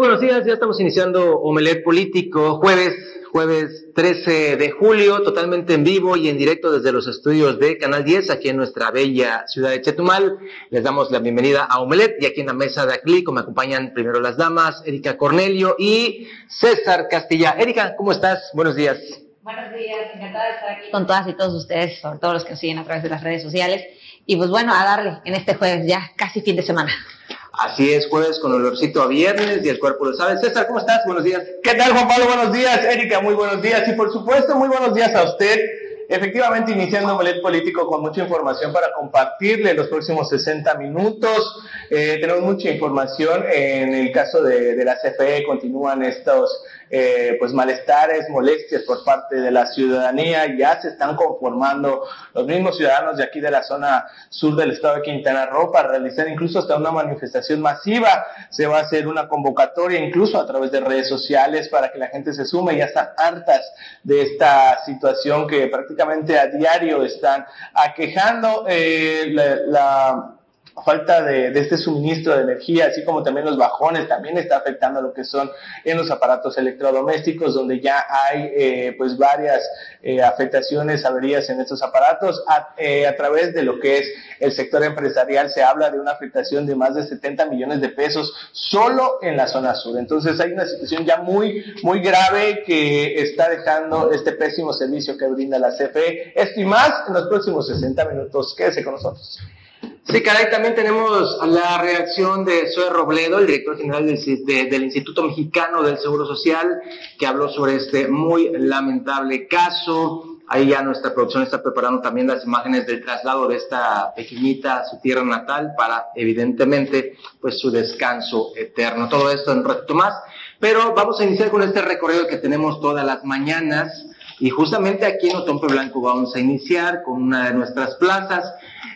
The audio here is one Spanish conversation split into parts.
buenos días, ya estamos iniciando Omelet Político, jueves, jueves 13 de julio, totalmente en vivo y en directo desde los estudios de Canal 10, aquí en nuestra bella ciudad de Chetumal. Les damos la bienvenida a Omelet y aquí en la mesa de Aclico me acompañan primero las damas, Erika Cornelio y César Castilla. Erika, ¿cómo estás? Buenos días. Buenos días, encantada de estar aquí con todas y todos ustedes, sobre todo los que nos siguen a través de las redes sociales. Y pues bueno, a darle en este jueves ya, casi fin de semana. Así es, jueves con olorcito a viernes y el cuerpo lo sabe. César, ¿cómo estás? Buenos días. ¿Qué tal, Juan Pablo? Buenos días. Erika, muy buenos días. Y por supuesto, muy buenos días a usted. Efectivamente, iniciando bolet político con mucha información para compartirle los próximos 60 minutos. Eh, tenemos mucha información. En el caso de la CFE continúan estos eh, pues malestares, molestias por parte de la ciudadanía. Ya se están conformando los mismos ciudadanos de aquí de la zona sur del estado de Quintana Roo para realizar incluso hasta una manifestación masiva. Se va a hacer una convocatoria incluso a través de redes sociales para que la gente se sume. Ya están hartas de esta situación que prácticamente a diario están aquejando eh, la falta de, este suministro de energía, así como también los bajones, también está afectando lo que son en los aparatos electrodomésticos, donde ya hay eh, pues varias eh, afectaciones, averías en estos aparatos. A, eh, a, través de lo que es el sector empresarial se habla de una afectación de más de 70 millones de pesos solo en la zona sur. Entonces hay una situación ya muy, muy grave que está dejando este pésimo servicio que brinda la CFE. Esto y más en los próximos 60 minutos. Quédese con nosotros. Sí, caray, también tenemos la reacción de Zoe Robledo, el director general del, de, del, Instituto Mexicano del Seguro Social, que habló sobre este muy lamentable caso. Ahí ya nuestra producción está preparando también las imágenes del traslado de esta pequeñita a su tierra natal para, evidentemente, pues su descanso eterno. Todo esto en un ratito más. Pero vamos a iniciar con este recorrido que tenemos todas las mañanas. Y justamente aquí en Otompe Blanco vamos a iniciar con una de nuestras plazas.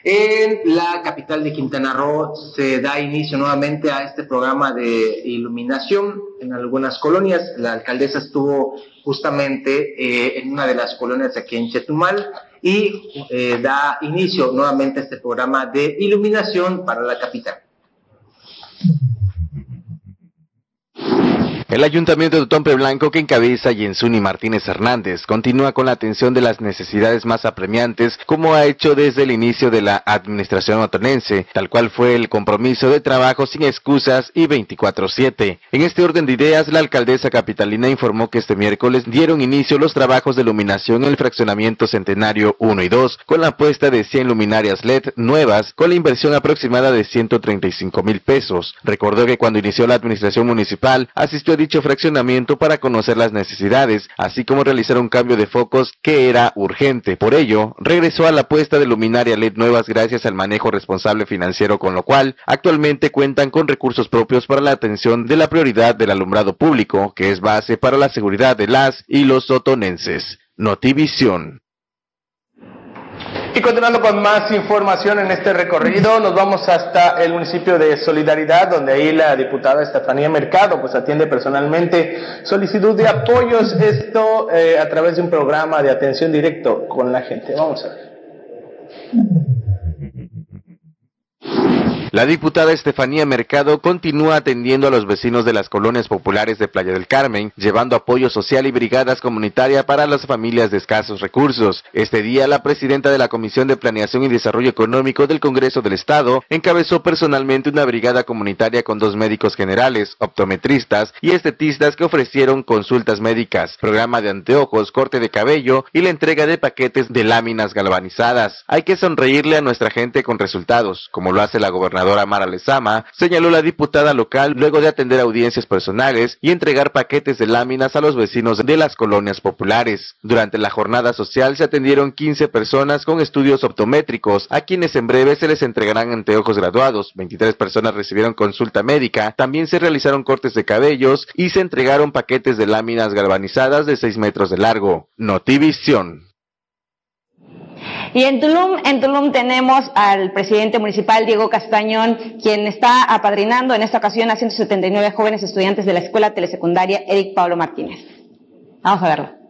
En la capital de Quintana Roo se da inicio nuevamente a este programa de iluminación en algunas colonias. La alcaldesa estuvo justamente eh, en una de las colonias aquí en Chetumal y eh, da inicio nuevamente a este programa de iluminación para la capital. El Ayuntamiento de Tompe Blanco, que encabeza Yensuni Martínez Hernández, continúa con la atención de las necesidades más apremiantes, como ha hecho desde el inicio de la administración otonense, tal cual fue el compromiso de trabajo sin excusas y 24-7. En este orden de ideas, la alcaldesa capitalina informó que este miércoles dieron inicio los trabajos de iluminación en el fraccionamiento Centenario 1 y 2, con la puesta de 100 luminarias LED nuevas, con la inversión aproximada de 135 mil pesos. Recordó que cuando inició la administración municipal, asistió a dicho fraccionamiento para conocer las necesidades, así como realizar un cambio de focos que era urgente. Por ello, regresó a la puesta de luminaria LED nuevas gracias al manejo responsable financiero, con lo cual actualmente cuentan con recursos propios para la atención de la prioridad del alumbrado público, que es base para la seguridad de las y los sotonenses. Notivisión. Y continuando con más información en este recorrido, nos vamos hasta el municipio de Solidaridad, donde ahí la diputada Estefanía Mercado pues atiende personalmente solicitud de apoyos, esto eh, a través de un programa de atención directo con la gente. Vamos a ver. La diputada Estefanía Mercado continúa atendiendo a los vecinos de las colonias populares de Playa del Carmen, llevando apoyo social y brigadas comunitarias para las familias de escasos recursos. Este día, la presidenta de la Comisión de Planeación y Desarrollo Económico del Congreso del Estado encabezó personalmente una brigada comunitaria con dos médicos generales, optometristas y estetistas que ofrecieron consultas médicas, programa de anteojos, corte de cabello y la entrega de paquetes de láminas galvanizadas. Hay que sonreírle a nuestra gente con resultados, como lo hace la gobernadora Mara Lezama, señaló la diputada local luego de atender audiencias personales y entregar paquetes de láminas a los vecinos de las colonias populares. Durante la jornada social se atendieron 15 personas con estudios optométricos, a quienes en breve se les entregarán anteojos graduados. 23 personas recibieron consulta médica, también se realizaron cortes de cabellos y se entregaron paquetes de láminas galvanizadas de 6 metros de largo. Notivisión. Y en Tulum, en Tulum tenemos al presidente municipal Diego Castañón, quien está apadrinando en esta ocasión a 179 jóvenes estudiantes de la escuela telesecundaria Eric Pablo Martínez. Vamos a verlo.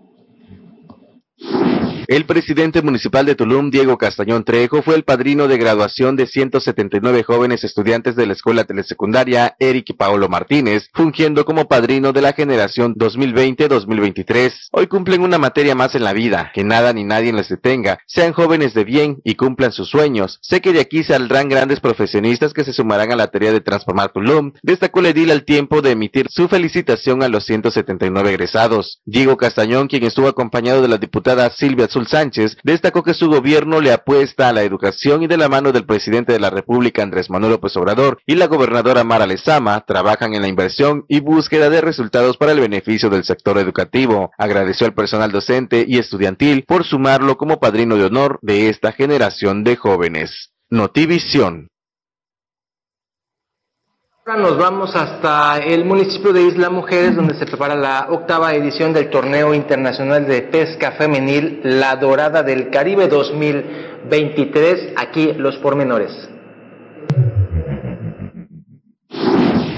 El presidente municipal de Tulum, Diego Castañón Trejo, fue el padrino de graduación de 179 jóvenes estudiantes de la escuela telesecundaria Eric Paolo Martínez, fungiendo como padrino de la generación 2020-2023. Hoy cumplen una materia más en la vida, que nada ni nadie les detenga, sean jóvenes de bien y cumplan sus sueños. Sé que de aquí saldrán grandes profesionistas que se sumarán a la tarea de transformar Tulum. Destacó el edil al tiempo de emitir su felicitación a los 179 egresados. Diego Castañón, quien estuvo acompañado de la diputada Silvia Azul Sánchez, destacó que su gobierno le apuesta a la educación y de la mano del presidente de la República Andrés Manuel López Obrador y la gobernadora Mara Lezama trabajan en la inversión y búsqueda de resultados para el beneficio del sector educativo. Agradeció al personal docente y estudiantil por sumarlo como padrino de honor de esta generación de jóvenes. Notivisión. Ahora nos vamos hasta el municipio de Isla Mujeres, donde se prepara la octava edición del Torneo Internacional de Pesca Femenil La Dorada del Caribe 2023. Aquí los pormenores.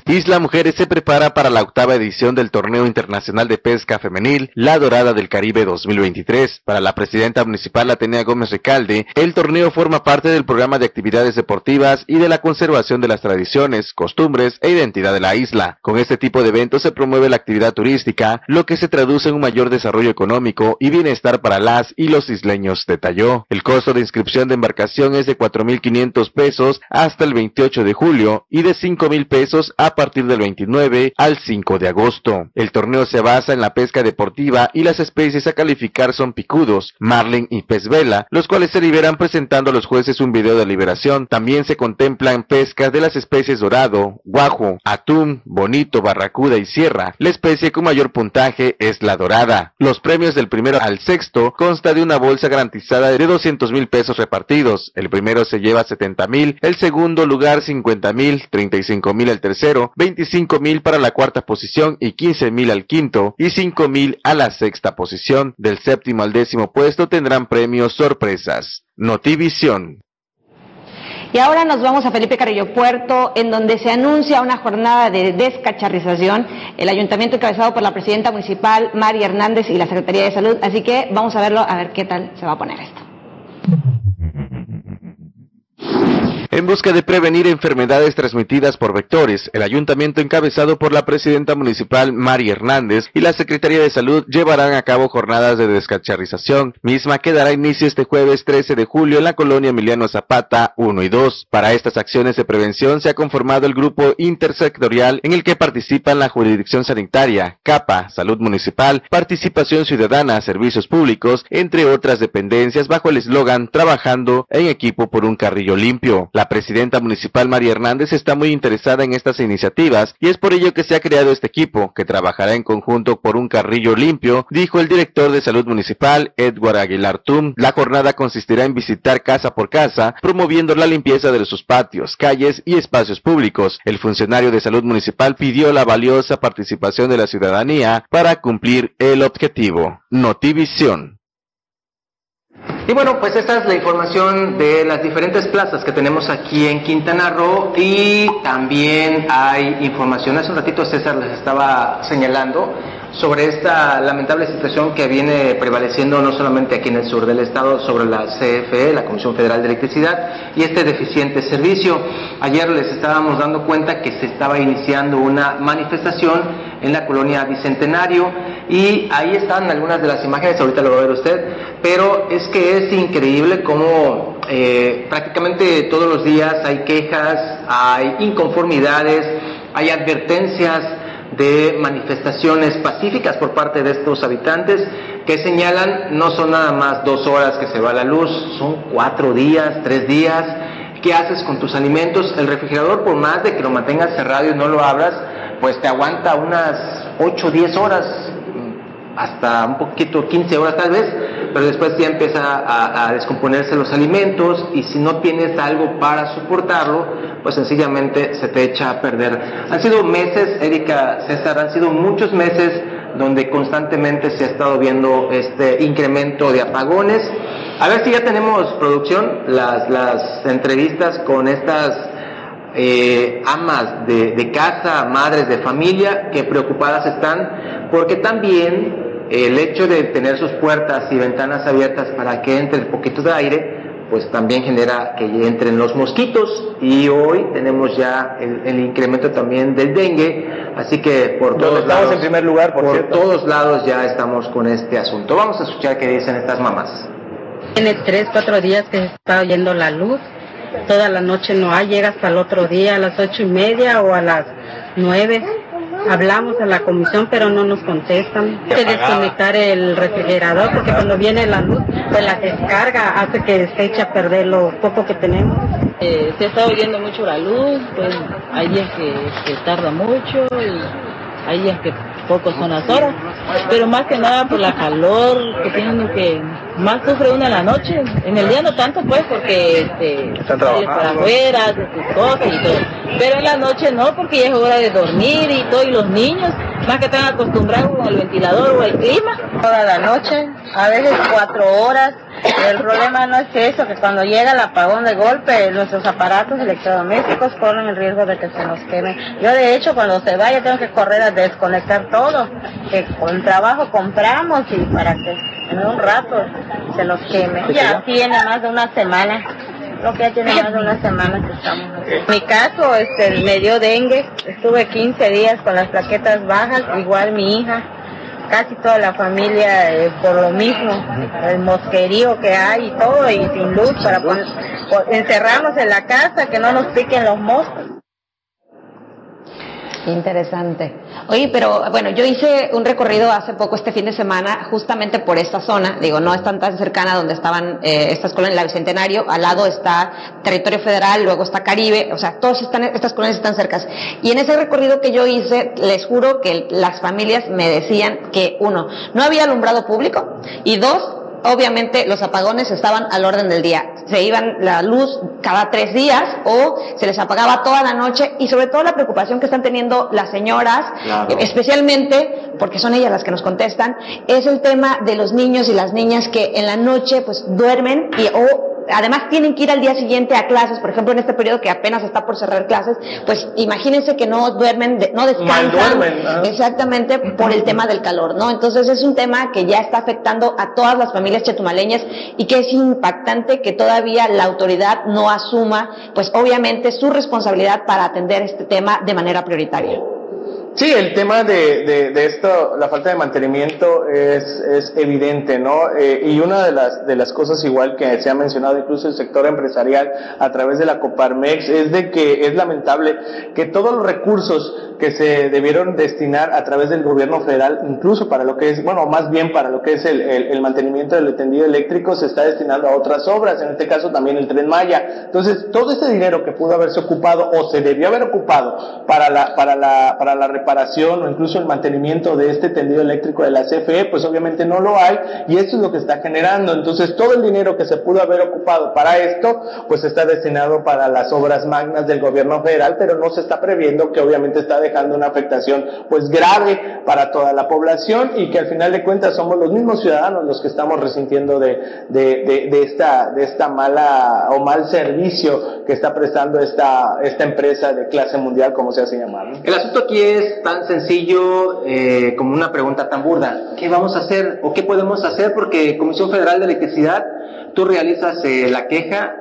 Isla Mujeres se prepara para la octava edición del Torneo Internacional de Pesca Femenil La Dorada del Caribe 2023. Para la presidenta municipal Atenea Gómez Recalde, el torneo forma parte del programa de actividades deportivas y de la conservación de las tradiciones, costumbres e identidad de la isla. Con este tipo de eventos se promueve la actividad turística, lo que se traduce en un mayor desarrollo económico y bienestar para las y los isleños, detalló. El costo de inscripción de embarcación es de 4.500 pesos hasta el 28 de julio y de 5.000 pesos a partir del 29 al 5 de agosto. El torneo se basa en la pesca deportiva y las especies a calificar son picudos, marlin y pez vela, los cuales se liberan presentando a los jueces un video de liberación. También se contemplan pescas de las especies dorado, guajo, atún, bonito, barracuda y sierra. La especie con mayor puntaje es la dorada. Los premios del primero al sexto consta de una bolsa garantizada de 200 mil pesos repartidos. El primero se lleva 70 mil, el segundo lugar 50 mil, 35 mil el tercero, 25 mil para la cuarta posición y 15 mil al quinto y 5 mil a la sexta posición. Del séptimo al décimo puesto tendrán premios sorpresas. Notivisión. Y ahora nos vamos a Felipe Carrillo Puerto, en donde se anuncia una jornada de descacharrización. El ayuntamiento encabezado por la presidenta municipal, María Hernández, y la Secretaría de Salud. Así que vamos a verlo, a ver qué tal se va a poner esto. En busca de prevenir enfermedades transmitidas por vectores, el ayuntamiento encabezado por la presidenta municipal Mari Hernández y la Secretaría de Salud llevarán a cabo jornadas de descacharrización, misma que dará inicio este jueves 13 de julio en la colonia Emiliano Zapata 1 y 2. Para estas acciones de prevención se ha conformado el grupo intersectorial en el que participan la jurisdicción sanitaria, CAPA, Salud Municipal, Participación Ciudadana, Servicios Públicos, entre otras dependencias bajo el eslogan Trabajando en equipo por un carrillo limpio. Presidenta municipal María Hernández está muy interesada en estas iniciativas y es por ello que se ha creado este equipo, que trabajará en conjunto por un carrillo limpio, dijo el director de salud municipal, Edward Aguilar Tum. La jornada consistirá en visitar casa por casa, promoviendo la limpieza de sus patios, calles y espacios públicos. El funcionario de salud municipal pidió la valiosa participación de la ciudadanía para cumplir el objetivo. Notivisión. Y bueno, pues esta es la información de las diferentes plazas que tenemos aquí en Quintana Roo y también hay información, hace un ratito César les estaba señalando sobre esta lamentable situación que viene prevaleciendo no solamente aquí en el sur del estado sobre la CFE, la Comisión Federal de Electricidad, y este deficiente servicio. Ayer les estábamos dando cuenta que se estaba iniciando una manifestación en la colonia Bicentenario y ahí están algunas de las imágenes, ahorita lo va a ver usted, pero es que es increíble cómo eh, prácticamente todos los días hay quejas, hay inconformidades, hay advertencias de manifestaciones pacíficas por parte de estos habitantes que señalan no son nada más dos horas que se va la luz, son cuatro días, tres días. ¿Qué haces con tus alimentos? El refrigerador, por más de que lo mantengas cerrado y no lo abras, pues te aguanta unas 8 o 10 horas, hasta un poquito, 15 horas tal vez, pero después ya empieza a, descomponerse los alimentos y si no tienes algo para soportarlo, pues sencillamente se te echa a perder. Han sido meses, Erika César, han sido muchos meses donde constantemente se ha estado viendo este incremento de apagones. A ver si ya tenemos producción, las, las entrevistas con estas eh, amas de casa, madres de familia, que preocupadas están, porque también el hecho de tener sus puertas y ventanas abiertas para que entre el poquito de aire, pues también genera que entren los mosquitos. Y hoy tenemos ya el, incremento también del dengue, así que por todos estamos lados, en primer lugar, por, todos lados ya estamos con este asunto. Vamos a escuchar qué dicen estas mamás. Tiene tres, cuatro días que se está oyendo la luz, toda la noche no hay, llega hasta el otro día a las ocho y media o a las nueve Hablamos a la comisión, pero no nos contestan. Hay que desconectar el refrigerador porque cuando viene la luz, pues la descarga hace que se eche a perder lo poco que tenemos. Eh, se está oyendo mucho la luz, pues hay días que, que tarda mucho y hay días que pocos son las horas, pero más que nada por la calor que tienen que más sufre uno en la noche, en el día no tanto pues porque este, sale para afuera, hace sus cosas y todo, pero en la noche no porque ya es hora de dormir y todo y los niños más que están acostumbrados al ventilador o al clima. Toda la noche, a veces cuatro horas. El problema no es eso, que cuando llega el apagón de golpe, nuestros aparatos electrodomésticos corren el riesgo de que se nos quemen. Yo de hecho cuando se vaya tengo que correr a desconectar todo, que con trabajo compramos y para que en un rato se nos queme. Ya tiene más de una semana. Lo que ya tiene más de una semana que estamos En mi caso, este, me dio dengue, estuve 15 días con las plaquetas bajas, igual mi hija, casi toda la familia eh, por lo mismo, el mosquerío que hay y todo, y sin luz, para poner, encerrarnos en la casa, que no nos piquen los moscos. Interesante. Oye, pero bueno, yo hice un recorrido hace poco, este fin de semana, justamente por esta zona. Digo, no es tan, tan cercana donde estaban eh, estas colonias, la Bicentenario. Al lado está Territorio Federal, luego está Caribe. O sea, todas están, estas colonias están cercas. Y en ese recorrido que yo hice, les juro que las familias me decían que, uno, no había alumbrado público. Y dos, obviamente los apagones estaban al orden del día. Se iban la luz cada tres días o se les apagaba toda la noche y sobre todo la preocupación que están teniendo las señoras, especialmente porque son ellas las que nos contestan, es el tema de los niños y las niñas que en la noche pues duermen y o además tienen que ir al día siguiente a clases, por ejemplo, en este periodo que apenas está por cerrar clases, pues imagínense que no duermen, no descansan. Exactamente, por el tema del calor, ¿no? Entonces es un tema que ya está afectando a todas las familias chetumaleñas y que es impactante que todavía la autoridad no asuma, pues obviamente su responsabilidad para atender este tema de manera prioritaria. Sí, el tema de, de, esto, la falta de mantenimiento es, es evidente, ¿no? Eh, y una de las, de las cosas igual que se ha mencionado incluso el sector empresarial a través de la Coparmex es de que es lamentable que todos los recursos que se debieron destinar a través del gobierno federal, incluso para lo que es, bueno, más bien para lo que es el, el, mantenimiento del tendido eléctrico, se está destinando a otras obras, en este caso también el tren Maya. Entonces, todo este dinero que pudo haberse ocupado o se debió haber ocupado para la, para la, para la reparación o incluso el mantenimiento de este tendido eléctrico de la CFE, pues obviamente no lo hay y esto es lo que está generando. Entonces, todo el dinero que se pudo haber ocupado para esto, pues está destinado para las obras magnas del gobierno federal, pero no se está previendo que obviamente está dejando una afectación pues grave para toda la población y que al final de cuentas somos los mismos ciudadanos los que estamos resintiendo de, de, esta, de esta mala o mal servicio que está prestando esta, esta empresa de clase mundial como se hace llamar. El asunto aquí es tan sencillo eh, como una pregunta tan burda. ¿Qué vamos a hacer o qué podemos hacer? Porque Comisión Federal de Electricidad, tú realizas eh, la queja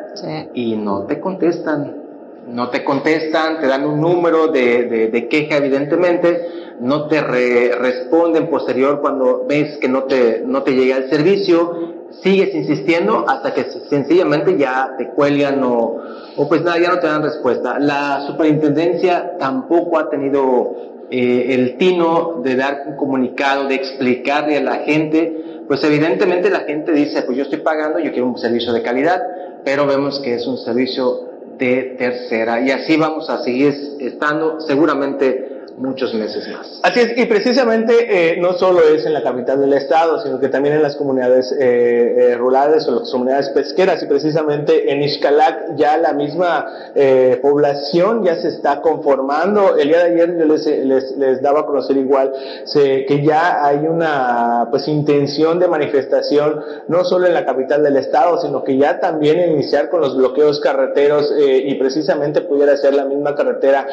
y no te contestan no te contestan, te dan un número de, de, queja evidentemente, no te responden posterior cuando ves que no te, no te llega el servicio, sigues insistiendo hasta que sencillamente ya te cuelgan o, o pues nada, ya no te dan respuesta. La superintendencia tampoco ha tenido eh, el tino de dar un comunicado, de explicarle a la gente, pues evidentemente la gente dice, pues yo estoy pagando, yo quiero un servicio de calidad, pero vemos que es un servicio de tercera. Y así vamos a seguir estando seguramente muchos meses más. Así es, y precisamente eh, no solo es en la capital del estado, sino que también en las comunidades eh, eh, rurales o las comunidades pesqueras, y precisamente en Ixcalac ya la misma población ya se está conformando. El día de ayer yo les, les, daba a conocer igual que ya hay una pues intención de manifestación, no solo en la capital del estado, sino que ya también iniciar con los bloqueos carreteros y precisamente pudiera ser la misma carretera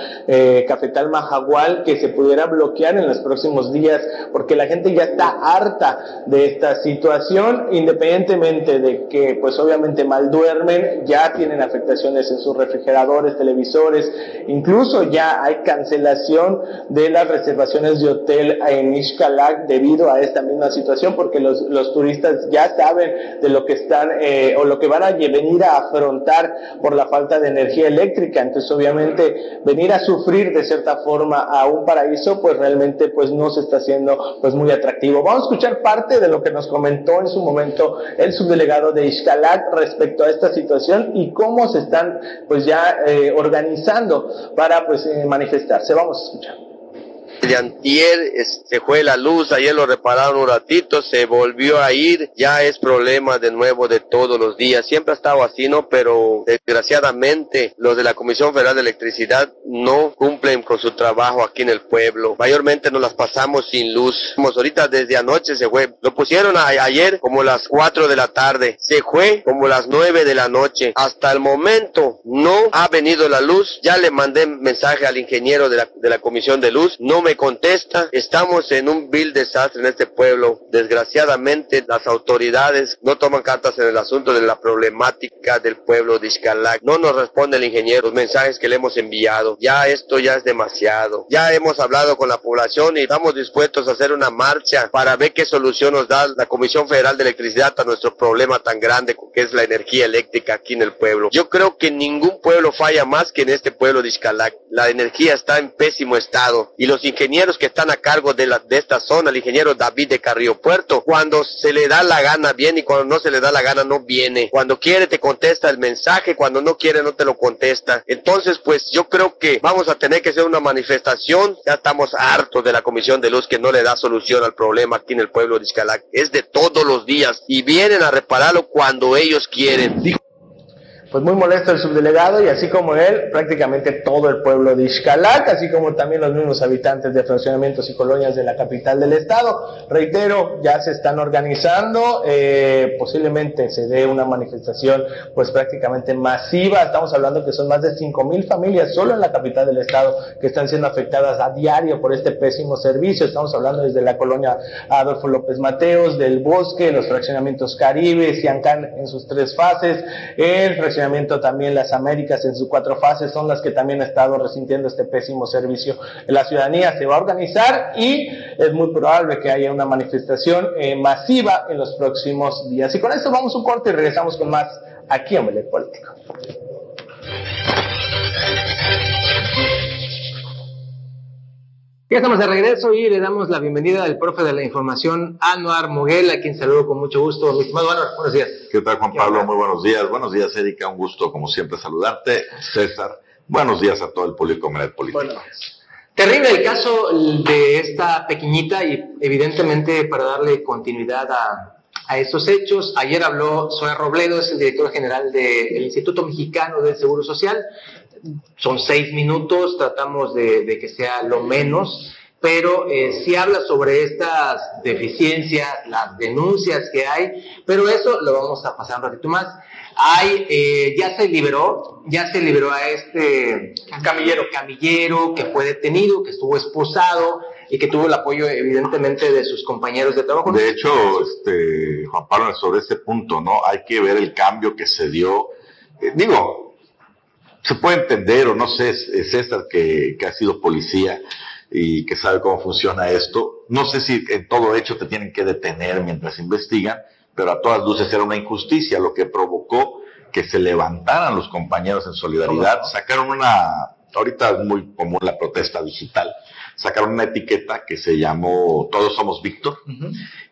Cafetal Majagual que se pudiera bloquear en los próximos días, porque la gente ya está harta de esta situación, independientemente de que, pues obviamente mal duermen, ya tienen afectaciones en sus refrigeradores, televisores, incluso ya hay cancelación de las reservaciones de hotel en Ixcalac debido a esta misma situación, porque los, los turistas ya saben de lo que están eh, o lo que van a venir a afrontar por la falta de energía eléctrica. Entonces, obviamente, venir a sufrir de cierta forma a un paraíso, pues realmente pues no se está haciendo pues muy atractivo. Vamos a escuchar parte de lo que nos comentó en su momento el subdelegado de Ixcalac respecto a esta situación y cómo se están pues ya eh, organizando para pues eh, manifestarse. Vamos a escuchar de antier se fue la luz, ayer lo repararon un ratito, se volvió a ir, ya es problema de nuevo de todos los días. Siempre ha estado así, ¿no? Pero desgraciadamente los de la Comisión Federal de Electricidad no cumplen con su trabajo aquí en el pueblo. Mayormente nos las pasamos sin luz. Ahorita desde anoche se fue. Lo pusieron ayer como las 4 de la tarde. Se fue como las 9 de la noche. Hasta el momento no ha venido la luz. Ya le mandé mensaje al ingeniero de la, de la Comisión de Luz. No me contesta. Estamos en un vil desastre en este pueblo. Desgraciadamente, las autoridades no toman cartas en el asunto de la problemática del pueblo de Iscalac. No nos responde el ingeniero los mensajes que le hemos enviado. Ya esto ya es demasiado. Ya hemos hablado con la población y estamos dispuestos a hacer una marcha para ver qué solución nos da la Comisión Federal de Electricidad a nuestro problema tan grande que es la energía eléctrica aquí en el pueblo. Yo creo que ningún pueblo falla más que en este pueblo de Iscalac. La energía está en pésimo estado y los ingenieros ingenieros que están a cargo de, la, de esta zona, el ingeniero David de Carrillo Puerto, cuando se le da la gana viene y cuando no se le da la gana no viene. Cuando quiere te contesta el mensaje, cuando no quiere no te lo contesta. Entonces, pues yo creo que vamos a tener que hacer una manifestación. Ya estamos hartos de la Comisión de Luz que no le da solución al problema aquí en el pueblo de Iscalac. Es de todos los días y vienen a repararlo cuando ellos quieren pues muy molesto el subdelegado y así como él, prácticamente todo el pueblo de Ixcalac, así como también los mismos habitantes de fraccionamientos y colonias de la capital del estado. Reitero, ya se están organizando, eh, posiblemente se dé una manifestación pues prácticamente masiva, estamos hablando que son más de cinco mil familias solo en la capital del estado que están siendo afectadas a diario por este pésimo servicio, estamos hablando desde la colonia Adolfo López Mateos, del Bosque, los fraccionamientos Caribe, Ciancán en sus tres fases, el fraccionamiento también las Américas en sus cuatro fases son las que también ha estado resintiendo este pésimo servicio. La ciudadanía se va a organizar y es muy probable que haya una manifestación eh, masiva en los próximos días. Y con esto vamos un corte y regresamos con más aquí en Político. Ya estamos de regreso y le damos la bienvenida al profe de la información, Anuar Moguel, a quien saludo con mucho gusto. Mi estimado Anuar, buenos días. ¿Qué tal, Juan Pablo? Muy buenos días. Buenos días, Erika. Un gusto, como siempre, saludarte. César, buenos días a todo el público político. Bueno, terrible el caso de esta pequeñita y evidentemente para darle continuidad a, a estos hechos. Ayer habló Zoe Robledo, es el director general del Instituto Mexicano del Seguro Social son seis minutos, tratamos de, que sea lo menos, pero eh, sí habla sobre estas deficiencias, las denuncias que hay, pero eso lo vamos a pasar un ratito más. Hay, eh, ya se liberó, ya se liberó a este camillero, camillero que fue detenido, que estuvo esposado y que tuvo el apoyo evidentemente de sus compañeros de trabajo. De hecho, este, Juan Pablo, sobre este punto, ¿no? Hay que ver el cambio que se dio. Eh, digo, se puede entender, o no sé, César, que, que ha sido policía y que sabe cómo funciona esto. No sé si en todo hecho te tienen que detener mientras investigan, pero a todas luces era una injusticia, lo que provocó que se levantaran los compañeros en solidaridad, sacaron una, ahorita es muy común la protesta digital, sacaron una etiqueta que se llamó Todos somos Víctor,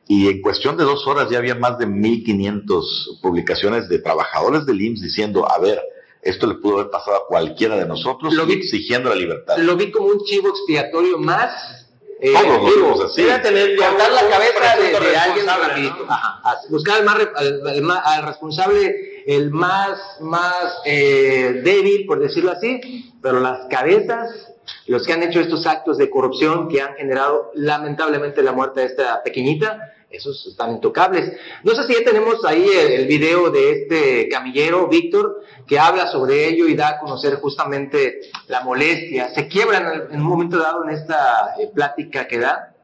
y en cuestión de dos horas ya había más de 1.500 publicaciones de trabajadores del IMSS diciendo, a ver, esto le pudo haber pasado a cualquiera de nosotros lo vi, exigiendo la libertad. Lo vi como un chivo expiatorio más. Eh, Todos lo vimos así. tener, cortar la cabeza de, de alguien rapidito. Ajá, buscar al, más, al, al, responsable, el más, más eh, débil, por decirlo así, pero las cabezas, los que han hecho estos actos de corrupción que han generado lamentablemente la muerte de esta pequeñita, esos están intocables. No sé si ya tenemos ahí el, video de este camillero, Víctor, que habla sobre ello y da a conocer justamente la molestia. Se quiebran en, un momento dado en esta eh, plática que da.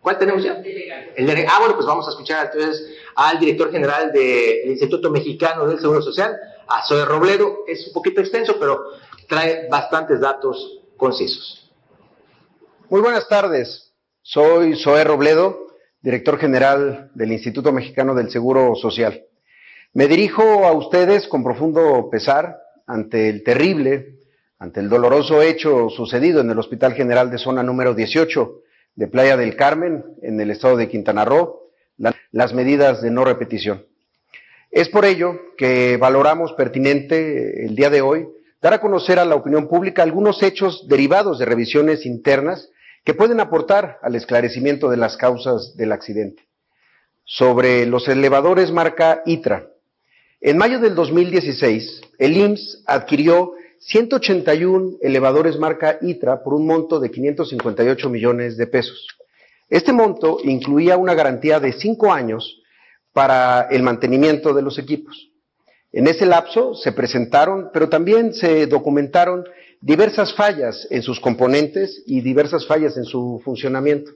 ¿Cuál tenemos ya? El de, ah, bueno, pues vamos a escuchar entonces al director general del Instituto Mexicano del Seguro Social, a Zoe Robledo. Es un poquito extenso, pero trae bastantes datos concisos. Muy buenas tardes. Soy Zoe Robledo, director general del Instituto Mexicano del Seguro Social. Me dirijo a ustedes con profundo pesar ante el terrible, ante el doloroso hecho sucedido en el Hospital General de Zona número 18 de Playa del Carmen, en el estado de Quintana Roo, las medidas de no repetición. Es por ello que valoramos pertinente el día de hoy dar a conocer a la opinión pública algunos hechos derivados de revisiones internas que pueden aportar al esclarecimiento de las causas del accidente. Sobre los elevadores marca ITRA. En mayo del 2016, el IMSS adquirió 181 elevadores marca ITRA por un monto de 558 millones de pesos. Este monto incluía una garantía de cinco años para el mantenimiento de los equipos. En ese lapso se presentaron, pero también se documentaron diversas fallas en sus componentes y diversas fallas en su funcionamiento.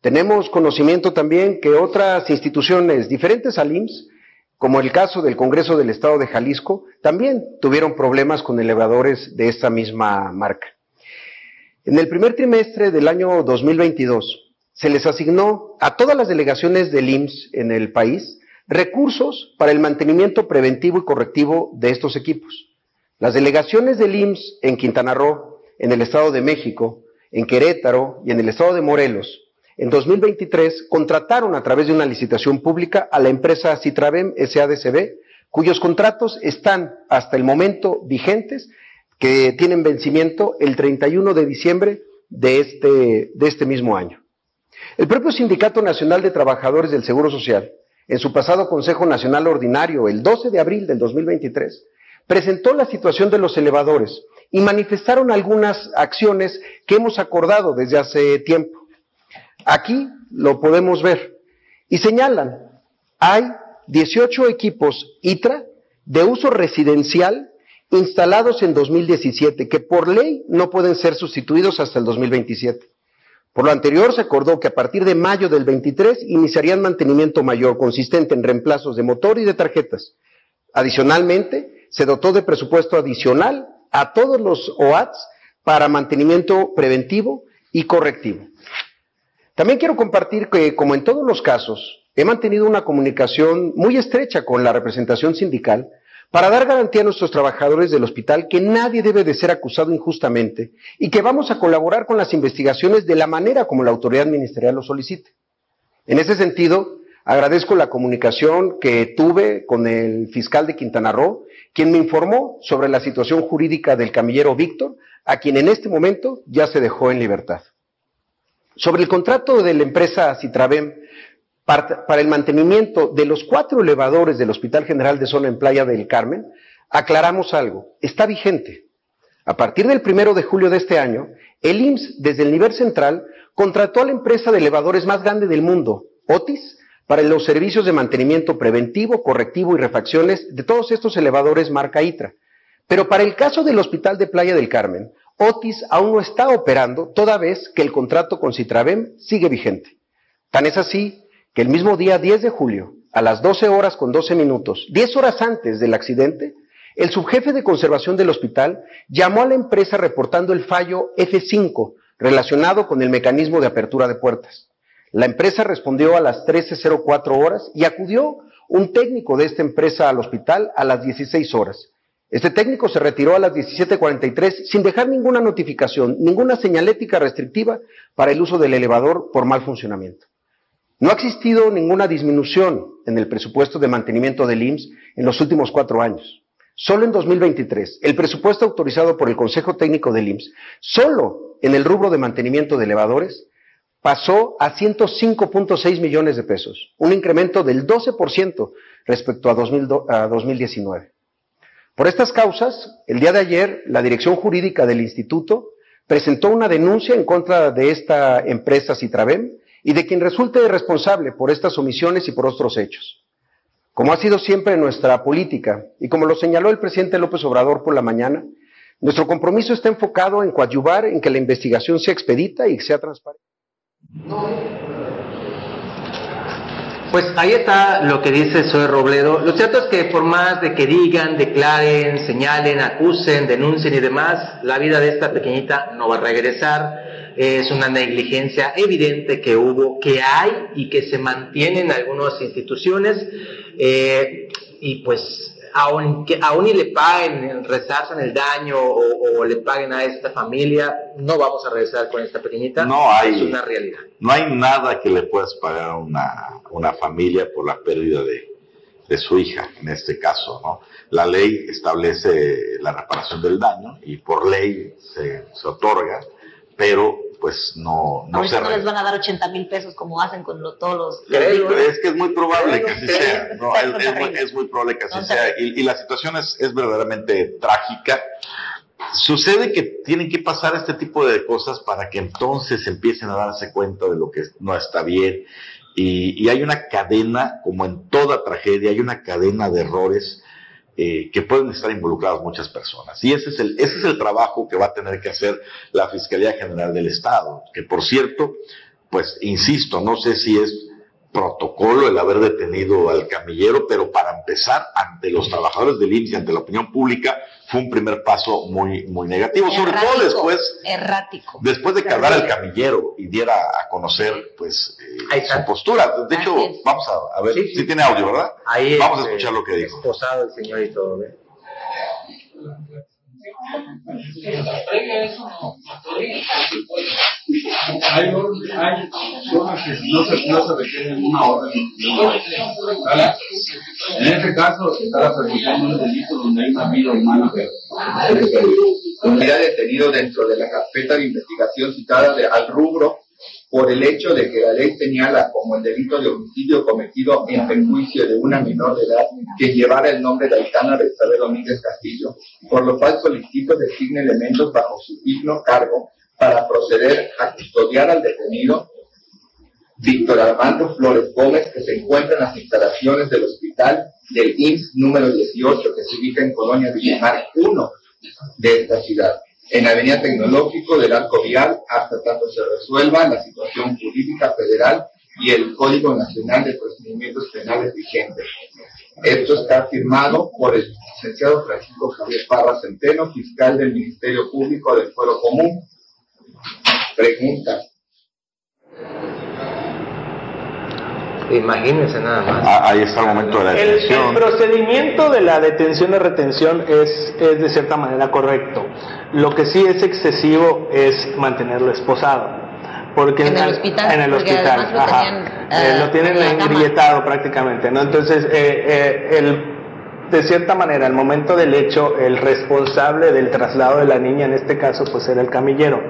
Tenemos conocimiento también que otras instituciones diferentes al IMSS, como el caso del Congreso del Estado de Jalisco, también tuvieron problemas con elevadores de esta misma marca. En el primer trimestre del año 2022 se les asignó a todas las delegaciones del IMSS en el país recursos para el mantenimiento preventivo y correctivo de estos equipos. Las delegaciones del IMSS en Quintana Roo, en el Estado de México, en Querétaro y en el Estado de Morelos, en 2023 contrataron a través de una licitación pública a la empresa Citravem SADCB, cuyos contratos están hasta el momento vigentes, que tienen vencimiento el 31 de diciembre de este, de este mismo año. El propio Sindicato Nacional de Trabajadores del Seguro Social, en su pasado Consejo Nacional Ordinario, el 12 de abril del 2023, presentó la situación de los elevadores y manifestaron algunas acciones que hemos acordado desde hace tiempo. Aquí lo podemos ver y señalan, hay 18 equipos ITRA de uso residencial instalados en 2017 que por ley no pueden ser sustituidos hasta el 2027. Por lo anterior, se acordó que a partir de mayo del 23 iniciarían mantenimiento mayor consistente en reemplazos de motor y de tarjetas. Adicionalmente, se dotó de presupuesto adicional a todos los OATs para mantenimiento preventivo y correctivo. También quiero compartir que, como en todos los casos, he mantenido una comunicación muy estrecha con la representación sindical para dar garantía a nuestros trabajadores del hospital que nadie debe de ser acusado injustamente y que vamos a colaborar con las investigaciones de la manera como la autoridad ministerial lo solicite. En ese sentido, agradezco la comunicación que tuve con el fiscal de Quintana Roo quien me informó sobre la situación jurídica del camillero Víctor, a quien en este momento ya se dejó en libertad. Sobre el contrato de la empresa Citravem para el mantenimiento de los cuatro elevadores del Hospital General de Zona en Playa del Carmen, aclaramos algo, está vigente. A partir del primero de julio de este año, el IMSS, desde el nivel central, contrató a la empresa de elevadores más grande del mundo, Otis, para los servicios de mantenimiento preventivo, correctivo y refacciones de todos estos elevadores marca ITRA. Pero para el caso del Hospital de Playa del Carmen, Otis aún no está operando, toda vez que el contrato con Citravem sigue vigente. Tan es así que el mismo día 10 de julio, a las 12 horas con 12 minutos, 10 horas antes del accidente, el subjefe de conservación del hospital llamó a la empresa reportando el fallo F5 relacionado con el mecanismo de apertura de puertas. La empresa respondió a las 13.04 horas y acudió un técnico de esta empresa al hospital a las 16 horas. Este técnico se retiró a las 17.43 sin dejar ninguna notificación, ninguna señalética restrictiva para el uso del elevador por mal funcionamiento. No ha existido ninguna disminución en el presupuesto de mantenimiento del IMSS en los últimos cuatro años. Solo en 2023, el presupuesto autorizado por el Consejo Técnico del IMSS, solo en el rubro de mantenimiento de elevadores, pasó a 105.6 millones de pesos, un incremento del 12% respecto a, 2019. Por estas causas, el día de ayer, la dirección jurídica del instituto presentó una denuncia en contra de esta empresa Citravem y de quien resulte responsable por estas omisiones y por otros hechos. Como ha sido siempre nuestra política, y como lo señaló el presidente López Obrador por la mañana, nuestro compromiso está enfocado en coadyuvar en que la investigación sea expedita y sea transparente. Pues ahí está lo que dice Zoe Robledo. Lo cierto es que por más de que digan, declaren, señalen, acusen, denuncien y demás, la vida de esta pequeñita no va a regresar. Es una negligencia evidente que hubo, que hay y que se mantiene en algunas instituciones. Eh, y pues aún, que, aún y le paguen, resarcen el daño o, le paguen a esta familia, no vamos a regresar con esta pequeñita. No hay. Es una realidad. No hay nada que le puedas pagar a una, una familia por la pérdida de, de su hija, en este caso, ¿no? La ley establece la reparación del daño y por ley se, se otorga, pero pues no, no Ahorita no les van a dar 80 mil pesos como hacen con todos los... es que es muy probable que así sea, no, es, muy, probable que así sea, y, la situación es, es verdaderamente trágica. Sucede que tienen que pasar este tipo de cosas para que entonces empiecen a darse cuenta de lo que no está bien. Y, y hay una cadena, como en toda tragedia, hay una cadena de errores eh, que pueden estar involucradas muchas personas. Y ese es, el, ese es el trabajo que va a tener que hacer la Fiscalía General del Estado, que por cierto, pues insisto, no sé si es protocolo el haber detenido al camillero, pero para empezar, ante los trabajadores del IMSS y ante la opinión pública, fue un primer paso muy, muy negativo, sobre todo después, errático. después de que hablara el camillero y diera a conocer, pues, eh, su postura. De hecho, vamos a, ver, si tiene audio, ¿verdad? Ahí vamos a escuchar lo que dijo. Esposado el señor y todo, ¿eh? Hay, hay cosas que no se, no se requieren una orden. En este caso, se está permitiendo un delito donde hay una vida humana. Unidad detenido dentro de la carpeta de investigación citada de, al rubro por el hecho de que la ley señala como el delito de homicidio cometido en perjuicio de una menor de edad que llevara el nombre de Aitana de Isabel Domínguez Castillo, por lo cual solicito designe elementos bajo su digno cargo para proceder a custodiar al detenido Víctor Armando Flores Gómez, que se encuentra en las instalaciones del hospital del IMSS número 18, que se ubica en Colonia Villamar 1 de esta ciudad en la Avenida Tecnológico del Arco Vial hasta tanto se resuelva la situación jurídica federal y el Código Nacional de Procedimientos Penales vigente. Esto está firmado por el licenciado Francisco Javier Parra Centeno, fiscal del Ministerio Público del Fuero Común. Pregunta. Imagínense nada más. Ah, ahí está el momento de la detención. El, procedimiento de la detención de retención es, es de cierta manera correcto. Lo que sí es excesivo es mantenerlo esposado. Porque en el hospital. En el hospital. Lo, tenían, eh, lo tienen engrietado prácticamente. ¿no? Entonces, eh, eh, el de cierta manera, al momento del hecho, el responsable del traslado de la niña, en este caso, pues era el camillero.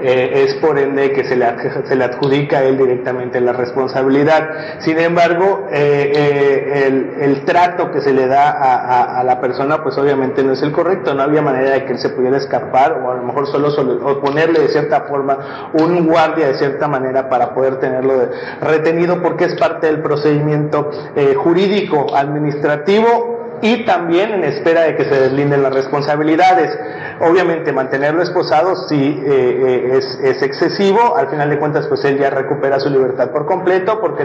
Eh, es por ende que se le, se le adjudica a él directamente la responsabilidad. Sin embargo, eh, eh, el, el, trato que se le da a, a, la persona, pues obviamente no es el correcto. No había manera de que él se pudiera escapar o a lo mejor solo, solo ponerle de cierta forma un guardia de cierta manera para poder tenerlo retenido porque es parte del procedimiento jurídico administrativo y también en espera de que se deslinden las responsabilidades. Obviamente mantenerlo esposado sí eh, eh, es, es, excesivo, al final de cuentas pues él ya recupera su libertad por completo porque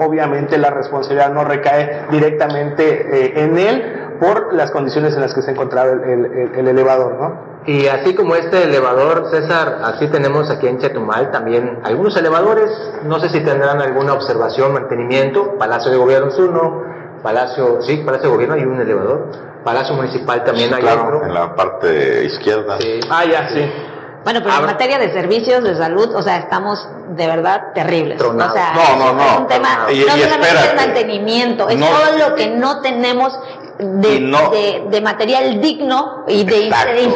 obviamente la responsabilidad no recae directamente eh, en él por las condiciones en las que se encontraba el, el, el, elevador, ¿no? Y así como este elevador, César, así tenemos aquí en Chetumal también algunos elevadores, no sé si tendrán alguna observación, mantenimiento, Palacio de Gobierno es uno, Palacio, sí, Palacio de Gobierno hay un elevador. Palacio Municipal también hay otro. En la parte izquierda. Sí. Ah, ya, sí. Bueno, pero en materia de servicios de salud, o sea, estamos de verdad terribles. O sea, no, no, no. Es un tema, y, no y solamente el mantenimiento, es todo lo que no tenemos de, de, material digno y de,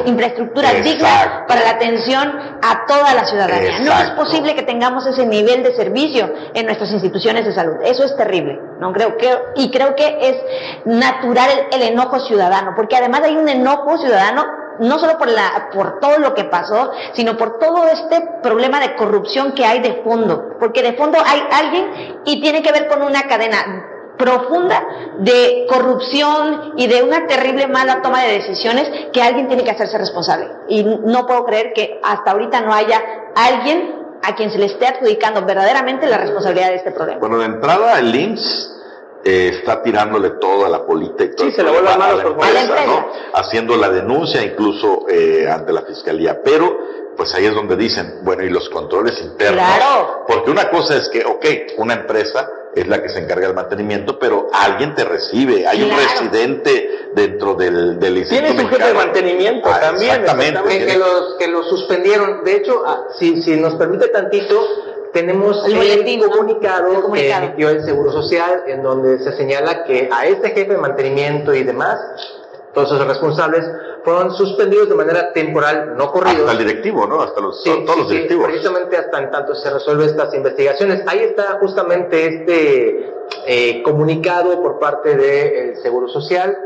infraestructura digna para la atención a toda la ciudadanía. No es posible que tengamos ese nivel de servicio en nuestras instituciones de salud. Eso es terrible. No creo que y creo que es natural el, enojo ciudadano, porque además hay un enojo ciudadano no solo por, la, por todo lo que pasó, sino por todo este problema de corrupción que hay de fondo, porque de fondo hay alguien y tiene que ver con una cadena profunda de corrupción y de una terrible mala toma de decisiones que alguien tiene que hacerse responsable. Y no puedo creer que hasta ahorita no haya alguien a quien se le esté adjudicando verdaderamente la responsabilidad de este problema. Bueno, de entrada el IMSS eh, está tirándole todo a la política Sí, se le vuelve a la empresa, ¿no? Haciendo la denuncia incluso eh, ante la fiscalía, pero pues ahí es donde dicen, bueno, y los controles internos. Claro. Porque una cosa es que, ok, una empresa es la que se encarga del mantenimiento, pero alguien te recibe, hay un Claro. residente dentro del, del instituto. Tiene su jefe de mantenimiento Ah, también. Exactamente. Que, que los, que los suspendieron. De hecho, ah, si, si nos permite tantito, tenemos El el, boletín, ¿no? comunicado, El comunicado. que emitió el Seguro Social, en donde se señala que a este jefe de mantenimiento y demás, todos esos responsables, fueron suspendidos de manera temporal, no corridos. Hasta el directivo, ¿no? Hasta los, Sí, todos los sí, sí, directivos. precisamente hasta en tanto se resuelven estas investigaciones. Ahí está justamente este eh, comunicado por parte del Seguro Social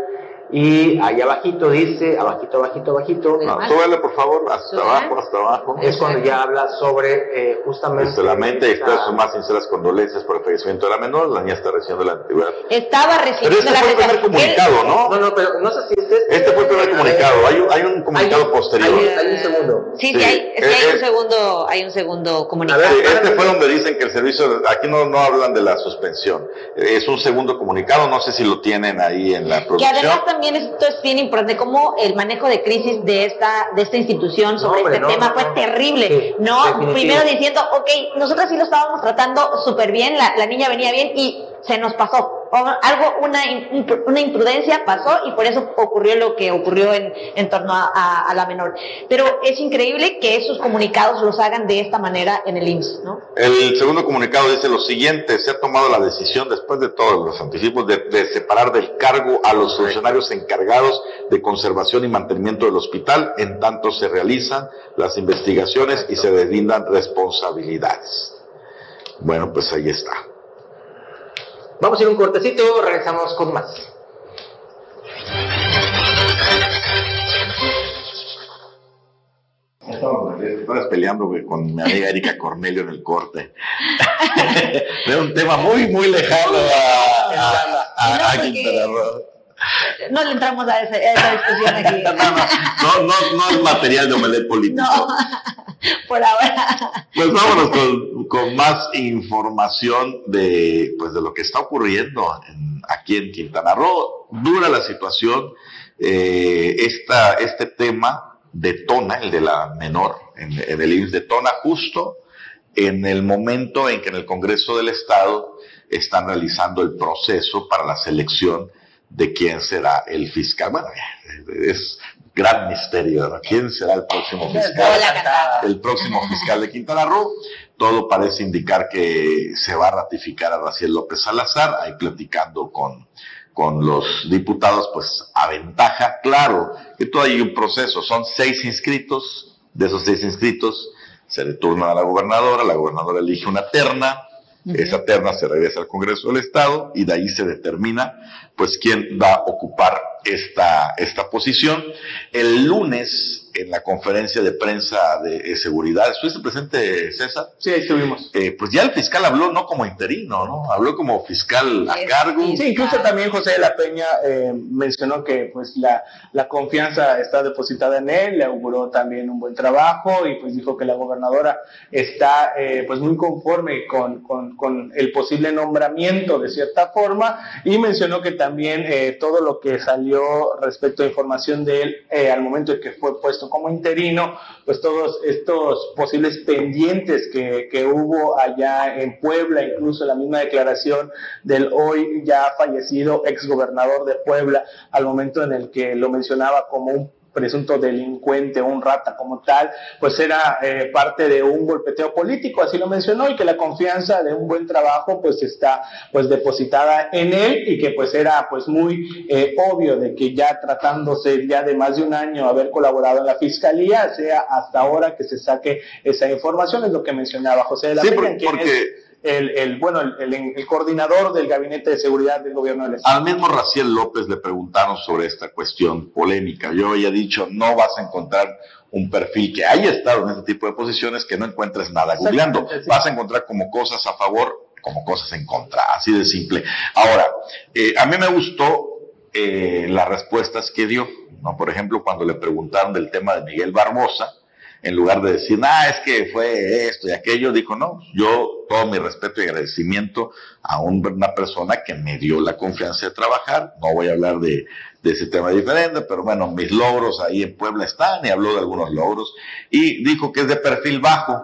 y ahí abajito dice, abajito, abajito, abajito, No, súbele, por favor, hasta Súbele. abajo, hasta abajo. es cuando ya habla sobre eh, justamente... Solamente esta- sus más sinceras condolencias por el fallecimiento de la menor. La niña está recibiendo la antigüedad. Estaba Pero recibiendo este la fue el primer comunicado, ¿no? No, no, pero no sé si este es... Este fue el primer comunicado. Hay un, hay un comunicado Hay- posterior. Hay, hay un segundo. Sí, Sí. sí, hay, Eh, hay un eh. segundo, hay un segundo comunicado. A Sí, ver, este fue donde dicen que el servicio, aquí no, no hablan de la suspensión, Eh, es un segundo comunicado, no sé si lo tienen ahí en la Que producción. además también esto es bien importante, como el manejo de crisis de esta, de esta institución sobre hombre, este no, tema no, fue terrible. No, definitivo. primero diciendo, ok, nosotros sí lo estábamos tratando súper bien, la, la niña venía bien y se nos pasó. Algo, una, una imprudencia pasó y por eso ocurrió lo que ocurrió en, en torno a, a- a la menor. Pero es increíble que esos comunicados los hagan de esta manera en el IMSS, ¿no? El segundo comunicado dice lo siguiente, se ha tomado la decisión después de todos los anticipos de, de separar del cargo a los funcionarios encargados de conservación y mantenimiento del hospital en tanto se realizan las investigaciones y se deslindan responsabilidades. Bueno, pues ahí está. Vamos a ir un cortecito, regresamos con más. Estabas peleando güey, con mi amiga Erika Cornelio en el corte. Era un tema muy, muy lejano a, a- a- a Quintana Roo. No le entramos a esa, a esa discusión aquí. No, no, no es material de omelet político. No, por ahora. Pues vámonos con, con más información de, pues de lo que está ocurriendo en- aquí en Quintana Roo. Dura la situación. eh, esta, este tema detona, el de la menor, en, en el IMSS detona justo en el momento en que en el Congreso del Estado están realizando el proceso para la selección de quién será el fiscal. Bueno, es gran misterio, ¿no? ¿Quién será el próximo fiscal? El próximo fiscal de Quintana Roo. Todo parece indicar que se va a ratificar a Raciel López Salazar, ahí platicando con, con los diputados, pues aventaja. Claro que todo hay un proceso, son seis inscritos, de esos seis inscritos se le turnan a la gobernadora, la gobernadora elige una terna, esa terna se regresa al Congreso del Estado y de ahí se determina pues quién va a ocupar esta, esta posición. El lunes, en la conferencia de prensa de eh, seguridad, ¿estuviste presente, César? Sí, ahí estuvimos. Eh, pues ya el fiscal habló no como interino, ¿no? Habló como fiscal a cargo. Sí, incluso también José de la Peña eh, mencionó que pues la, la confianza está depositada en él, le auguró también un buen trabajo y pues dijo que la gobernadora está eh, pues muy conforme con, con, con el posible nombramiento de cierta forma y mencionó que también eh, todo lo que salió respecto a información de él eh, al momento de que fue puesto como interino, pues todos estos posibles pendientes que, que hubo allá en Puebla, incluso la misma declaración del hoy ya fallecido exgobernador de Puebla, al momento en el que lo mencionaba como un presunto delincuente, un rata como tal, pues era eh, parte de un golpeteo político, así lo mencionó, y que la confianza de un buen trabajo pues está pues depositada en él y que pues era pues muy eh, obvio de que ya tratándose ya de más de un año haber colaborado en la fiscalía, sea hasta ahora que se saque esa información, es lo que mencionaba José de la Sí, porque- quien porque- es el, el bueno, el, coordinador del Gabinete de Seguridad del Gobierno del Estado. Al mismo Raciel López le preguntaron sobre esta cuestión polémica. Yo había dicho, no vas a encontrar un perfil que haya estado en este tipo de posiciones que no encuentres nada googleando. Sí. Vas a encontrar como cosas a favor, como cosas en contra, así de simple. Ahora, eh, a mí me gustó eh, las respuestas que dio, ¿no? Por ejemplo, cuando le preguntaron del tema de Miguel Barbosa, en lugar de decir, ah, es que fue esto y aquello, dijo, no, yo todo mi respeto y agradecimiento a un- una persona que me dio la confianza de trabajar, no voy a hablar de, de ese tema diferente, pero bueno, mis logros ahí en Puebla están y habló de algunos logros y dijo que es de perfil bajo,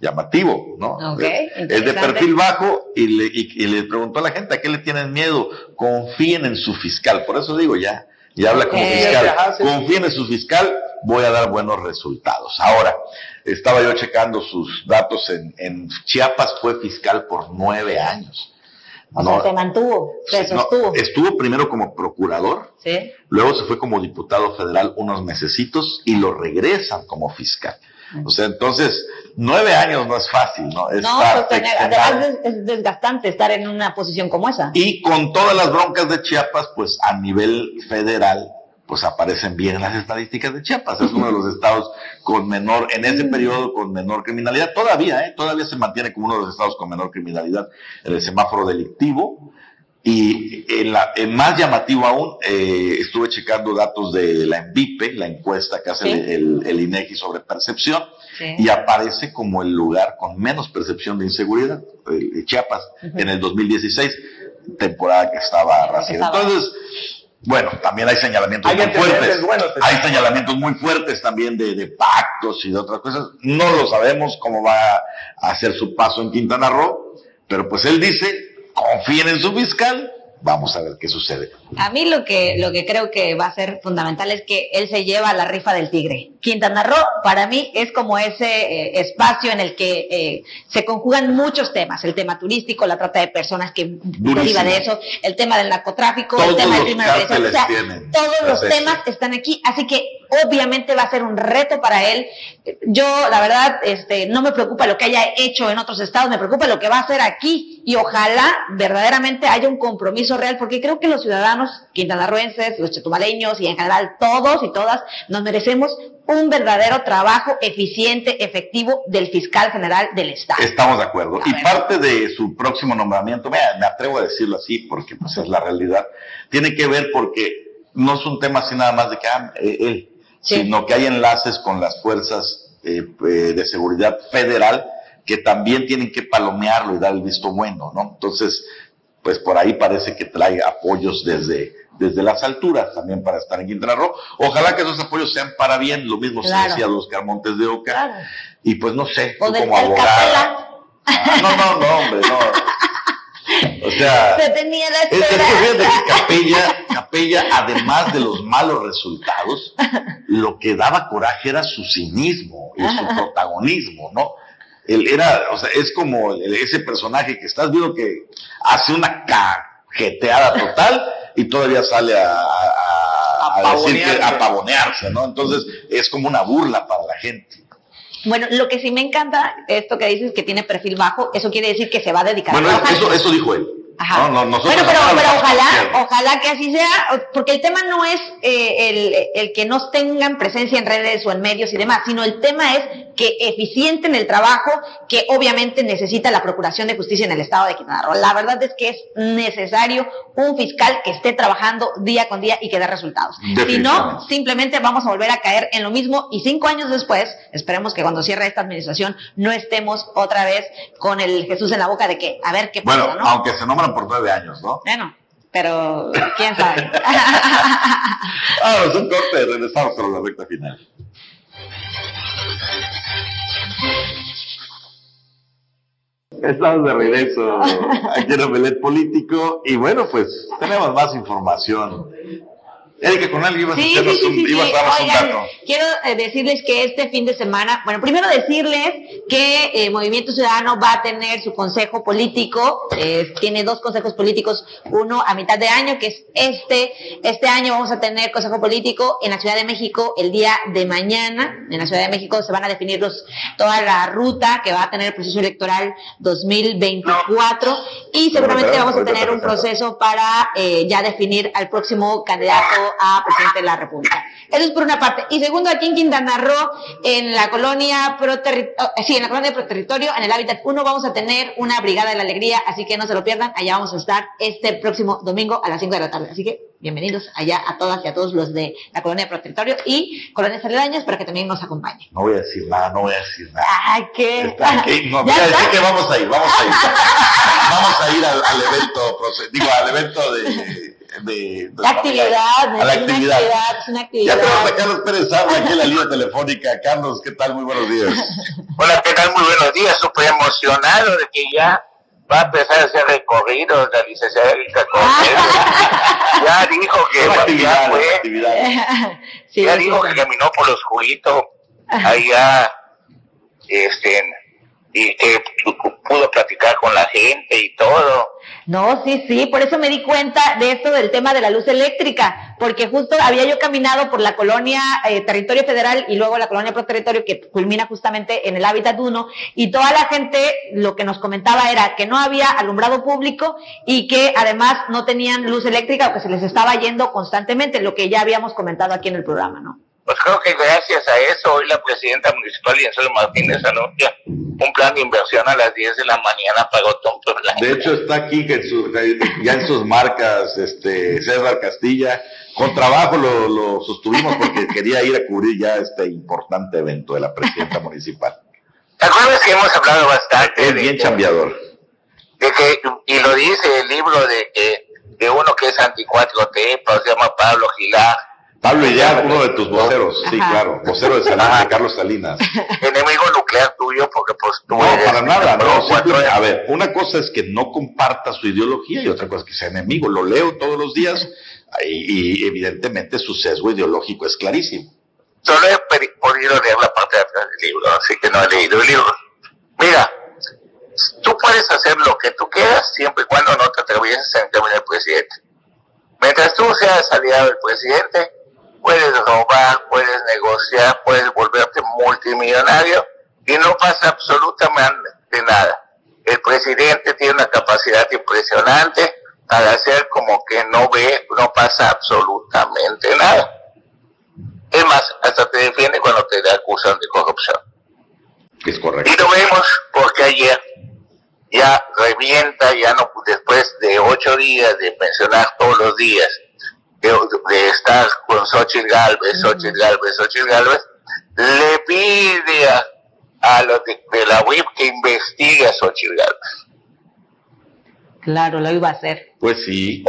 llamativo, ¿no? Ok, es de interesante. perfil bajo y le, y- y le preguntó a la gente, ¿a qué le tienen miedo? Confíen en su fiscal, por eso digo ya, ya habla como fiscal, confíen en su fiscal, voy a dar buenos resultados. Ahora, estaba yo checando sus datos en, en Chiapas, fue fiscal por nueve años. O No, sea, se mantuvo, se no, sostuvo. estuvo primero como procurador, ¿Sí? luego se fue como diputado federal unos mesecitos y lo regresan como fiscal. O sea, entonces, nueve años no es fácil, ¿no? No, pues, además es desgastante estar en una posición como esa. Y con todas las broncas de Chiapas, pues a nivel federal, pues aparecen bien en las estadísticas de Chiapas. Es uno de los estados con menor, en ese periodo, con menor criminalidad. Todavía, ¿eh? Todavía se mantiene como uno de los estados con menor criminalidad en el semáforo delictivo. Y en, la, en más llamativo aún, eh, estuve checando datos de la ENVIPE, la encuesta que hace Sí. el, INEGI sobre percepción, Sí. y aparece como el lugar con menos percepción de inseguridad, eh, Chiapas, en el 2016, temporada que estaba estaba. Entonces, bueno, también hay señalamientos Hay muy fuertes. buenos, hay señalamientos muy fuertes también de, de pactos y de otras cosas. No lo sabemos cómo va a hacer su paso en Quintana Roo, pero pues él dice, confíen en su fiscal, vamos a ver qué sucede. A mí lo que, lo que creo que va a ser fundamental es que él se lleva la rifa del tigre. Quintana Roo, para mí, es como ese eh, espacio en el que eh, se conjugan muchos temas. El tema turístico, la trata de personas que deriva de eso, el tema del narcotráfico, el tema del crimen organizado. O sea, todos los temas están aquí, así que obviamente va a ser un reto para él. Yo, la verdad, este, no me preocupa lo que haya hecho en otros estados, me preocupa lo que va a hacer aquí y ojalá verdaderamente haya un compromiso real, porque creo que los ciudadanos quintanarroenses, los chetumaleños y en general todos y todas nos merecemos un verdadero trabajo eficiente, efectivo del fiscal general del estado. Estamos de acuerdo. A Y ver. parte de su próximo nombramiento, me atrevo a decirlo así porque pues es la realidad, tiene que ver porque no es un tema así nada más de que ah, eh, él, Sí. sino que hay enlaces con las fuerzas eh, eh, de seguridad federal que también tienen que palomearlo y dar el visto bueno, ¿no? Entonces, pues por ahí parece que trae apoyos desde, desde las alturas también para estar en Quintana Roo. Ojalá que esos apoyos sean para bien, lo mismo Claro. se decía de Oscar Montes de Oca. Claro. Y pues no sé, tú como abogada. Ah, no, no, no, hombre, no. O sea, se tenía la es, que Capella, Capella, además de los malos resultados, lo que daba coraje era su cinismo y su protagonismo, ¿no? Él era, o sea, es como el- ese personaje que estás viendo que hace una cajeteada total y todavía sale a, a- a decir que Apavonearse. a pavonearse, ¿no? Entonces es como una burla para la gente. Bueno, lo que sí me encanta, esto que dices que tiene perfil bajo, eso quiere decir que se va a dedicar Bueno, a trabajar. eso, eso dijo él. Ajá. No, no, nosotros bueno, pero, pero ojalá, ojalá que así sea, porque el tema no es eh, el, el que no tengan presencia en redes o en medios y demás, sino el tema es que eficienten el trabajo que obviamente necesita la Procuración de Justicia en el Estado de Quintana Roo. La verdad es que es necesario un fiscal que esté trabajando día con día y que dé resultados. Si no, simplemente vamos a volver a caer en lo mismo y cinco años después, esperemos que cuando cierre esta administración no estemos otra vez con el Jesús en la boca de que, a ver qué pasa, Bueno, ¿no? aunque se nombran por nueve años, ¿no? Bueno, pero quién sabe. Ah, es un corte, regresamos con la recta final. Estamos de regreso aquí en Omelet Político y bueno, pues tenemos más información. Erika, con alguien ibas a Sí, sí, hacernos sí, un, sí, sí. ibas a darnos un Oigan, dato. quiero eh, decirles que este fin de semana, bueno, primero decirles que eh, Movimiento Ciudadano va a tener su consejo político, eh, tiene dos consejos políticos, uno a mitad de año, que es este, este año vamos a tener consejo político en la Ciudad de México el día de mañana, en la Ciudad de México se van a definir los, toda la ruta que va a tener el proceso electoral 2024 y seguramente vamos a tener un proceso para eh, ya definir al próximo candidato a presidente de la República. Eso es por una parte. Y segundo, aquí en Quintana Roo, en la colonia pro sí, en la colonia pro territorio, en el Hábitat 1, vamos a tener una brigada de la alegría, así que no se lo pierdan. Allá vamos a estar este próximo domingo a las 5 de la tarde. Así que bienvenidos allá a todas y a todos los de la colonia pro territorio y colonias aledañas para que también nos acompañen. No voy a decir nada, no voy a decir nada. Ay, qué. Está aquí. No, voy a decir que vamos a ir, vamos a ir. vamos a ir al, al evento, digo, al evento de de, la actividad, a la actividad. Es una actividad. Ya tenemos a Carlos Pérez Sabra aquí en la línea telefónica. Carlos, ¿qué tal? Muy buenos días. Hola, ¿qué tal? Muy buenos días. Súper emocionado de que ya va a empezar a hacer recorridos la licenciada Erika ya dijo que ya fue, sí, ya dijo que caminó por los juguitos allá este y que pudo platicar con la gente y todo. No, sí, sí, por eso me di cuenta de esto del tema de la luz eléctrica, porque justo había yo caminado por la colonia eh, Territorio Federal y luego la colonia Pro Territorio que culmina justamente en el Hábitat 1 y toda la gente lo que nos comentaba era que no había alumbrado público y que además no tenían luz eléctrica o que se les estaba yendo constantemente, lo que ya habíamos comentado aquí en el programa, ¿no? Pues creo que gracias a eso hoy la presidenta municipal Lienzo Martínez anuncia un plan de inversión a las 10 de la mañana para Otón De hecho está aquí que ya en sus marcas este César Castilla con trabajo lo, lo sostuvimos porque quería ir a cubrir ya este importante evento de la presidenta municipal. ¿Te acuerdas que hemos hablado bastante? Es bien cambiador. De que, y lo dice el libro de que de uno que es anti 4T, pues, se llama Pablo Gilar, Pablo ya uno de tus voceros, sí, claro, vocero de, Salinas, de Carlos Salinas. Enemigo nuclear tuyo, porque pues tú No, para nada, no. a ver, una cosa es que no comparta su ideología y otra cosa es que sea enemigo. Lo leo todos los días y, evidentemente su sesgo ideológico es clarísimo. Solo he podido leer la parte de atrás del libro, así que no he leído el libro. Mira, tú puedes hacer lo que tú quieras siempre y cuando no te atravieses en términos del presidente. Mientras tú seas aliado del presidente, puedes robar, puedes negociar, puedes volverte multimillonario y no pasa absolutamente nada. El presidente tiene una capacidad impresionante para hacer como que no ve, no pasa absolutamente nada. Es más, hasta te defiende cuando te acusan de corrupción. Es correcto. Y lo vemos porque ayer ya revienta, ya no, después de ocho días de mencionar todos los días de, estar con Xochitl Galvez, Xochitl Galvez, Xochitl Galvez, le pide a, a los de, la WIP que investigue a Xochitl Galvez. Claro, lo iba a hacer. Pues sí.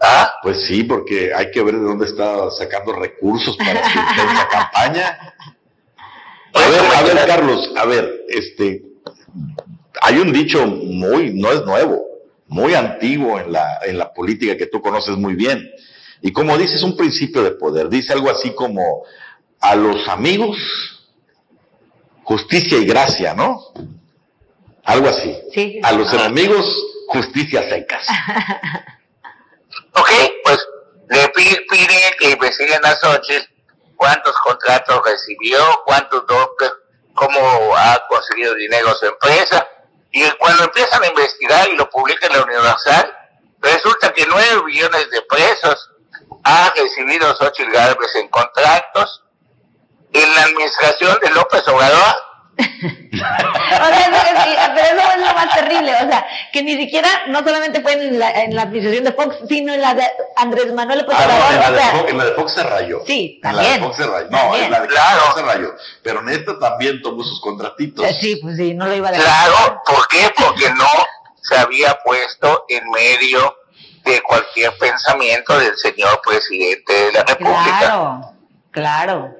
¿Ah? Pues sí, porque hay que ver de dónde está sacando recursos para esa campaña. A ver, a ver, Carlos, a ver, este, hay un dicho muy, no es nuevo, muy antiguo en la, en la política que tú conoces muy bien. Y como dices, un principio de poder. Dice algo así como a los amigos, justicia y gracia, ¿no? Algo así. Sí. A los enemigos, justicia secas. ok, pues le pide, que investiguen a Xochitl cuántos contratos recibió, cuántos cómo ha conseguido dinero su empresa y cuando empiezan a investigar y lo publican en la Universal, resulta que nueve millones de pesos ha recibido Xochitl Gálvez en contratos. En la administración de López Obrador o sea, pero eso es lo más terrible, o sea, que ni siquiera, no solamente fue en la, en la administración de Fox, sino en la de Andrés Manuel López ah, no, en, la de Fox, en la de Fox se rayó. Sí, también. En la de Fox se rayó. No, en la de claro. Fox se rayó. Pero Néstor también tomó sus contratitos. Eh, sí, pues sí, no lo iba a decir. Claro, ¿por qué? Porque no se había puesto en medio de cualquier pensamiento del señor presidente de la República. Claro, claro.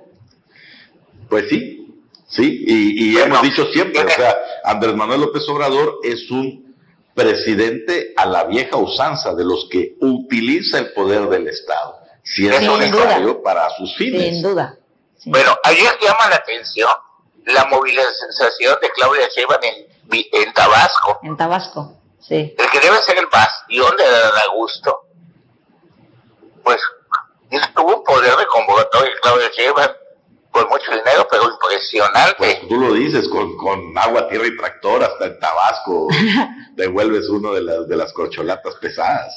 Pues sí, Sí, y, hemos dicho siempre, o sea, Andrés Manuel López Obrador es un presidente a la vieja usanza de los que utiliza el poder del Estado, si es necesario para sus fines. Sin duda. Bueno, ayer llama la atención la movilización de Claudia Sheinbaum en, en Tabasco. En Tabasco, sí. El que debe ser el bastión de Dan Augusto, pues tuvo un poder de convocatoria Claudia Sheinbaum con mucho dinero, pero impresionante. Pues tú lo dices, con, con agua, tierra y tractor, hasta en Tabasco devuelves uno de las, de las corcholatas pesadas.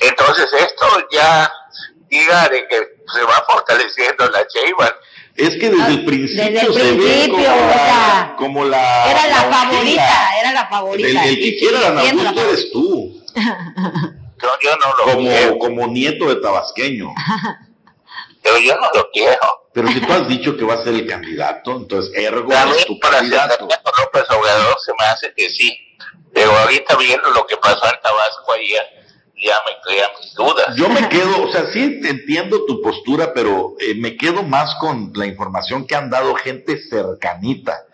Entonces esto ya diga de que se va fortaleciendo la Sheinbaum. Es que desde el principio, Desde el se ve principio, como, o la, sea, como la... Era la favorita, era la favorita. El, el que quiera la eres tú, Yo, yo no lo como, quiero, como nieto de tabasqueño. pero yo no lo quiero. Pero si tú has dicho que va a ser el candidato, entonces ergo es tu para ser candidato. candidato López Obrador se me hace que sí. Pero ahorita viendo lo que pasó en Tabasco ayer, ya me crea mis dudas. Yo me quedo, o sea, sí entiendo tu postura, pero eh, me quedo más con la información que han dado gente cercanita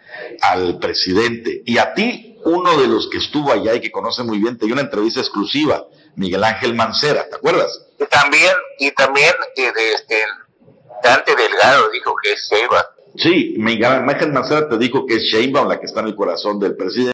al presidente. Y a ti, uno de los que estuvo allá y que conoce muy bien, te dio una entrevista exclusiva, Miguel Ángel Mancera, ¿te acuerdas? Y también, y también eh, de Dante Delgado dijo que es Sheinbaum. Sí, Miguel Ángel Mancera te dijo que es Sheinbaum la que está en el corazón del presidente.